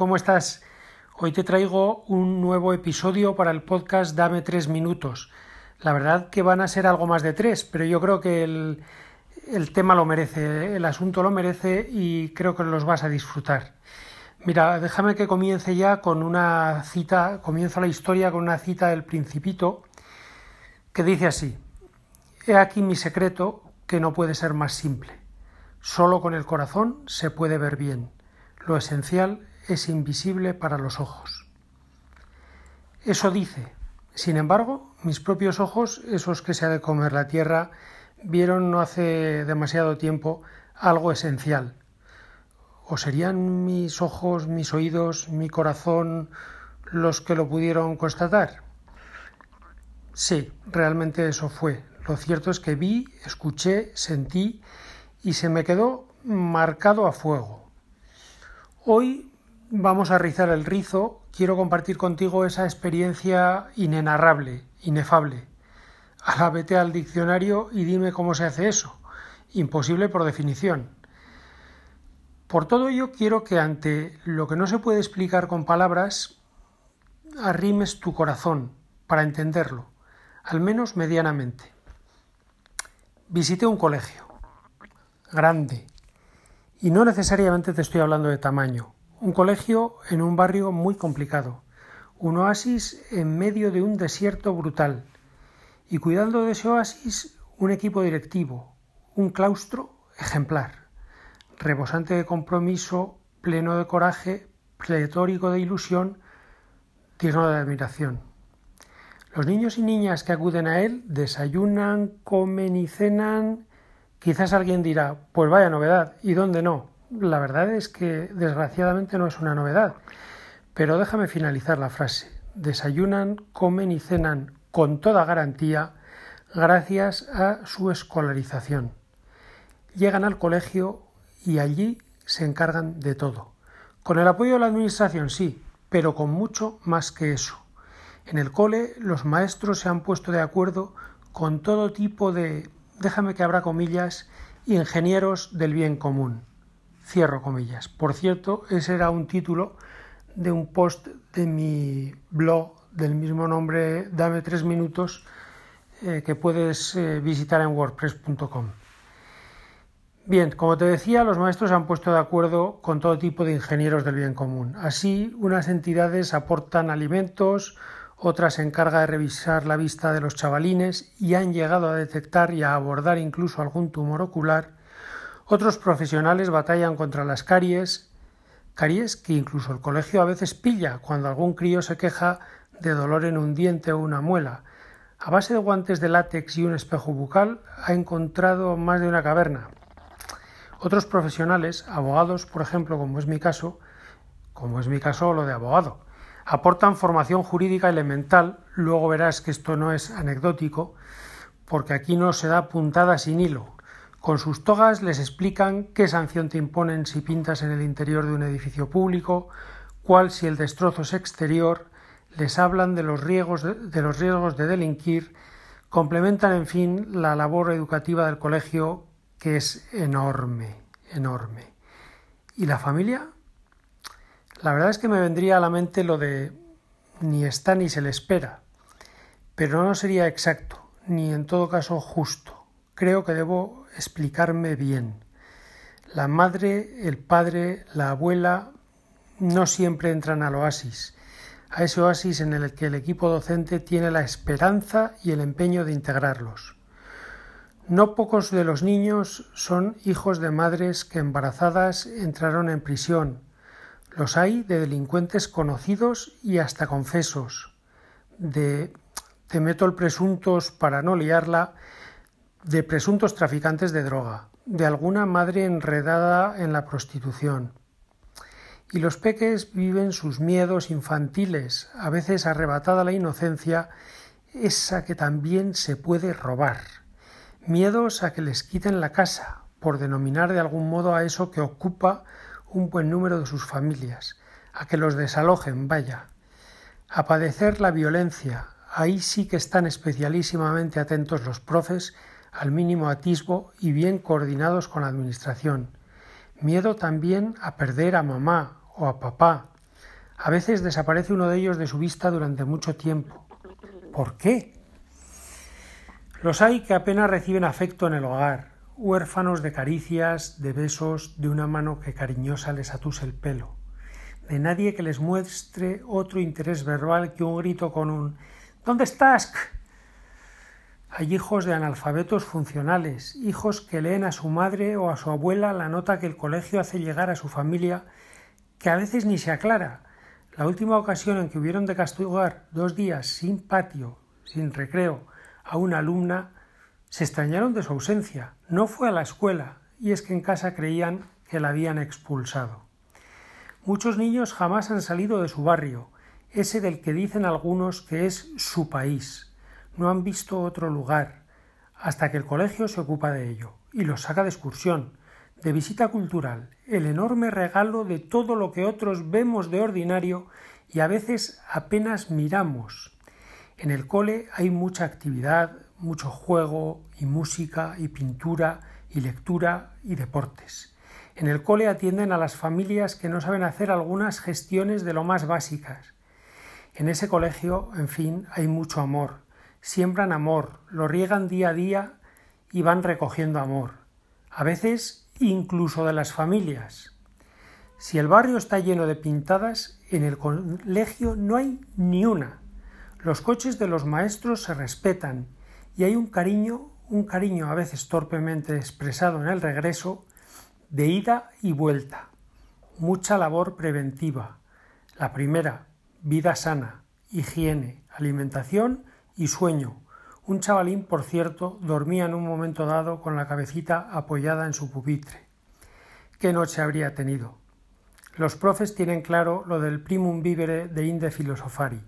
¿cómo estás? Hoy te traigo un nuevo episodio para el podcast Dame tres minutos. La verdad que van a ser algo más de tres, pero yo creo que el, el tema lo merece, el asunto lo merece y creo que los vas a disfrutar. Mira, déjame que comience ya con una cita, comienza la historia con una cita del Principito que dice así: He aquí mi secreto que no puede ser más simple. Solo con el corazón se puede ver bien. Lo esencial es invisible para los ojos. Eso dice. Sin embargo, mis propios ojos, esos que se ha de comer la tierra, vieron no hace demasiado tiempo algo esencial. ¿O serían mis ojos, mis oídos, mi corazón los que lo pudieron constatar? Sí, realmente eso fue. Lo cierto es que vi, escuché, sentí y se me quedó marcado a fuego. Hoy vamos a rizar el rizo, quiero compartir contigo esa experiencia inenarrable, inefable. Ahora vete al diccionario y dime cómo se hace eso. Imposible por definición. Por todo ello quiero que ante lo que no se puede explicar con palabras, arrimes tu corazón para entenderlo, al menos medianamente. Visité un colegio, grande, y no necesariamente te estoy hablando de tamaño. Un colegio en un barrio muy complicado, un oasis en medio de un desierto brutal, y cuidando de ese oasis un equipo directivo, un claustro ejemplar, rebosante de compromiso, pleno de coraje, pletórico de ilusión, digno de admiración. Los niños y niñas que acuden a él desayunan, comen y cenan. Quizás alguien dirá, pues vaya novedad, ¿y dónde no? La verdad es que desgraciadamente no es una novedad. Pero déjame finalizar la frase. Desayunan, comen y cenan con toda garantía gracias a su escolarización. Llegan al colegio y allí se encargan de todo. Con el apoyo de la Administración sí, pero con mucho más que eso. En el cole los maestros se han puesto de acuerdo con todo tipo de, déjame que abra comillas, ingenieros del bien común. Cierro comillas. Por cierto, ese era un título de un post de mi blog del mismo nombre, dame tres minutos, eh, que puedes eh, visitar en wordpress.com. Bien, como te decía, los maestros han puesto de acuerdo con todo tipo de ingenieros del bien común. Así, unas entidades aportan alimentos, otra se encarga de revisar la vista de los chavalines y han llegado a detectar y a abordar incluso algún tumor ocular. Otros profesionales batallan contra las caries, caries que incluso el colegio a veces pilla cuando algún crío se queja de dolor en un diente o una muela. A base de guantes de látex y un espejo bucal ha encontrado más de una caverna. Otros profesionales, abogados, por ejemplo, como es mi caso, como es mi caso lo de abogado, aportan formación jurídica elemental, luego verás que esto no es anecdótico, porque aquí no se da puntada sin hilo. Con sus togas les explican qué sanción te imponen si pintas en el interior de un edificio público, cuál si el destrozo es exterior, les hablan de los riesgos de, de los riesgos de delinquir, complementan en fin la labor educativa del colegio que es enorme, enorme. ¿Y la familia? La verdad es que me vendría a la mente lo de ni está ni se le espera, pero no sería exacto, ni en todo caso justo. Creo que debo explicarme bien. La madre, el padre, la abuela no siempre entran al oasis, a ese oasis en el que el equipo docente tiene la esperanza y el empeño de integrarlos. No pocos de los niños son hijos de madres que embarazadas entraron en prisión, los hay de delincuentes conocidos y hasta confesos, de te meto el presuntos para no liarla, de presuntos traficantes de droga, de alguna madre enredada en la prostitución. Y los peques viven sus miedos infantiles, a veces arrebatada la inocencia, esa que también se puede robar. Miedos a que les quiten la casa, por denominar de algún modo a eso que ocupa un buen número de sus familias, a que los desalojen, vaya, a padecer la violencia, ahí sí que están especialísimamente atentos los profes al mínimo atisbo y bien coordinados con la Administración. Miedo también a perder a mamá o a papá. A veces desaparece uno de ellos de su vista durante mucho tiempo. ¿Por qué? Los hay que apenas reciben afecto en el hogar, huérfanos de caricias, de besos, de una mano que cariñosa les atuse el pelo, de nadie que les muestre otro interés verbal que un grito con un ¿Dónde estás? Hay hijos de analfabetos funcionales, hijos que leen a su madre o a su abuela la nota que el colegio hace llegar a su familia, que a veces ni se aclara. La última ocasión en que hubieron de castigar dos días sin patio, sin recreo, a una alumna, se extrañaron de su ausencia. No fue a la escuela, y es que en casa creían que la habían expulsado. Muchos niños jamás han salido de su barrio, ese del que dicen algunos que es su país. No han visto otro lugar, hasta que el colegio se ocupa de ello, y los saca de excursión, de visita cultural, el enorme regalo de todo lo que otros vemos de ordinario y a veces apenas miramos. En el cole hay mucha actividad, mucho juego y música y pintura y lectura y deportes. En el cole atienden a las familias que no saben hacer algunas gestiones de lo más básicas. En ese colegio, en fin, hay mucho amor. Siembran amor, lo riegan día a día y van recogiendo amor. A veces incluso de las familias. Si el barrio está lleno de pintadas, en el colegio no hay ni una. Los coches de los maestros se respetan y hay un cariño, un cariño a veces torpemente expresado en el regreso, de ida y vuelta. Mucha labor preventiva. La primera, vida sana, higiene, alimentación y sueño. Un chavalín, por cierto, dormía en un momento dado con la cabecita apoyada en su pupitre. ¿Qué noche habría tenido? Los profes tienen claro lo del primum vivere de inde filosofari.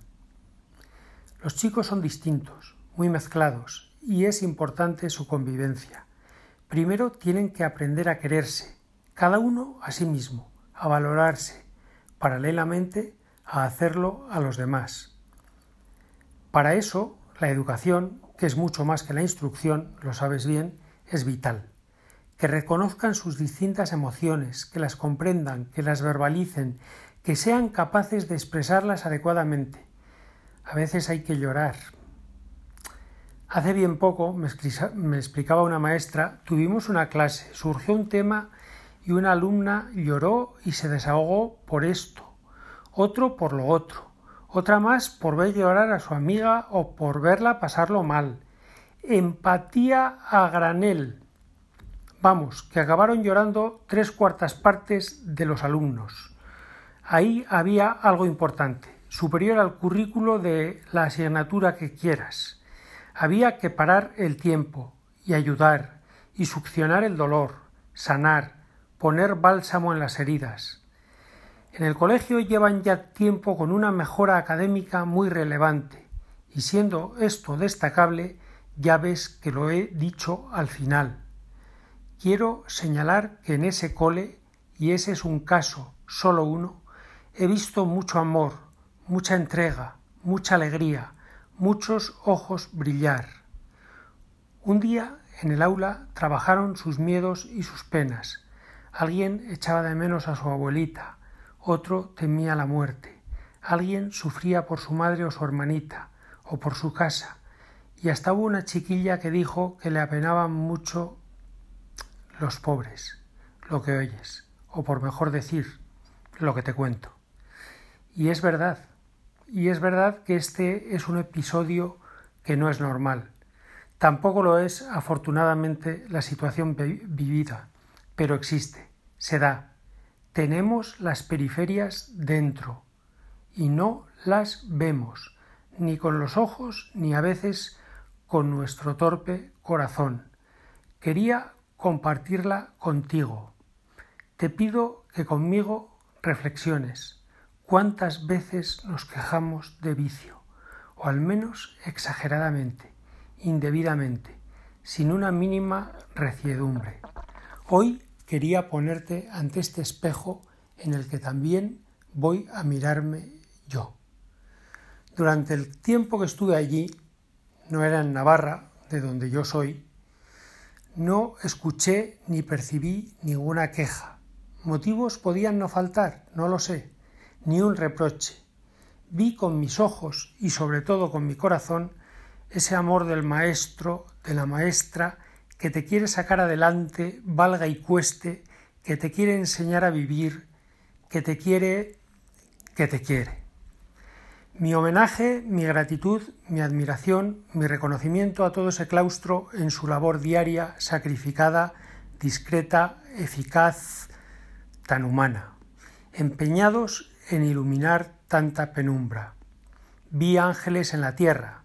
Los chicos son distintos, muy mezclados, y es importante su convivencia. Primero tienen que aprender a quererse, cada uno a sí mismo, a valorarse, paralelamente a hacerlo a los demás. Para eso, la educación, que es mucho más que la instrucción, lo sabes bien, es vital. Que reconozcan sus distintas emociones, que las comprendan, que las verbalicen, que sean capaces de expresarlas adecuadamente. A veces hay que llorar. Hace bien poco, me, explicaba una maestra, tuvimos una clase, surgió un tema y una alumna lloró y se desahogó por esto otro por lo otro, otra más por ver llorar a su amiga o por verla pasarlo mal. Empatía a granel. Vamos, que acabaron llorando tres cuartas partes de los alumnos. Ahí había algo importante, superior al currículo de la asignatura que quieras. Había que parar el tiempo y ayudar y succionar el dolor, sanar, poner bálsamo en las heridas. En el colegio llevan ya tiempo con una mejora académica muy relevante, y siendo esto destacable, ya ves que lo he dicho al final. Quiero señalar que en ese cole, y ese es un caso, solo uno, he visto mucho amor, mucha entrega, mucha alegría, muchos ojos brillar. Un día en el aula trabajaron sus miedos y sus penas. Alguien echaba de menos a su abuelita, otro temía la muerte, alguien sufría por su madre o su hermanita, o por su casa, y hasta hubo una chiquilla que dijo que le apenaban mucho los pobres, lo que oyes, o por mejor decir, lo que te cuento. Y es verdad, y es verdad que este es un episodio que no es normal. Tampoco lo es, afortunadamente, la situación vivida, pero existe, se da, tenemos las periferias dentro y no las vemos, ni con los ojos ni a veces con nuestro torpe corazón. Quería compartirla contigo. Te pido que conmigo reflexiones cuántas veces nos quejamos de vicio, o al menos exageradamente, indebidamente, sin una mínima reciedumbre. Hoy quería ponerte ante este espejo en el que también voy a mirarme yo. Durante el tiempo que estuve allí, no era en Navarra, de donde yo soy, no escuché ni percibí ninguna queja, Motivos podían no faltar, no lo sé, ni un reproche. Vi con mis ojos y sobre todo con mi corazón ese amor del maestro, de la maestra, que te quiere sacar adelante, valga y cueste, que te quiere enseñar a vivir, que te quiere, que te quiere. Mi homenaje, mi gratitud, mi admiración, mi reconocimiento a todo ese claustro en su labor diaria, sacrificada, discreta, eficaz, tan humana, empeñados en iluminar tanta penumbra. Vi ángeles en la tierra,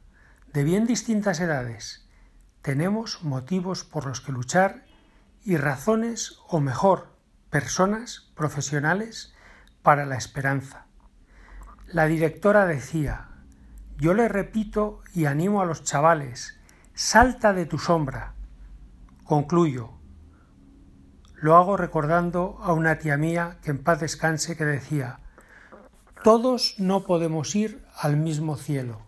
de bien distintas edades. Tenemos motivos por los que luchar y razones, o mejor, personas profesionales para la esperanza. La directora decía Yo le repito y animo a los chavales, salta de tu sombra. Concluyo. Lo hago recordando a una tía mía que en paz descanse que decía Todos no podemos ir al mismo cielo.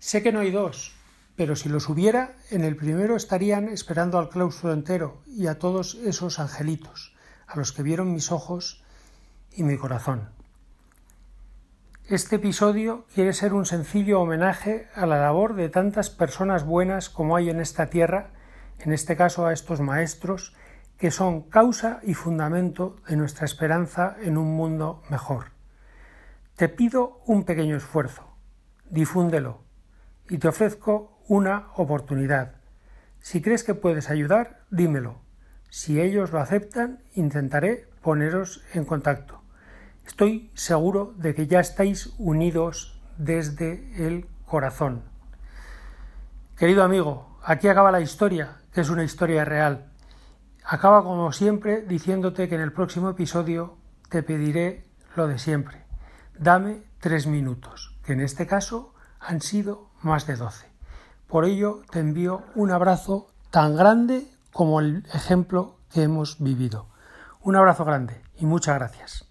Sé que no hay dos, pero si los hubiera, en el primero estarían esperando al claustro entero y a todos esos angelitos, a los que vieron mis ojos y mi corazón. Este episodio quiere ser un sencillo homenaje a la labor de tantas personas buenas como hay en esta tierra, en este caso a estos maestros, que son causa y fundamento de nuestra esperanza en un mundo mejor. Te pido un pequeño esfuerzo, difúndelo y te ofrezco una oportunidad. Si crees que puedes ayudar, dímelo. Si ellos lo aceptan, intentaré poneros en contacto. Estoy seguro de que ya estáis unidos desde el corazón. Querido amigo, aquí acaba la historia, que es una historia real. Acaba como siempre diciéndote que en el próximo episodio te pediré lo de siempre. Dame tres minutos, que en este caso han sido más de doce. Por ello te envío un abrazo tan grande como el ejemplo que hemos vivido. Un abrazo grande y muchas gracias.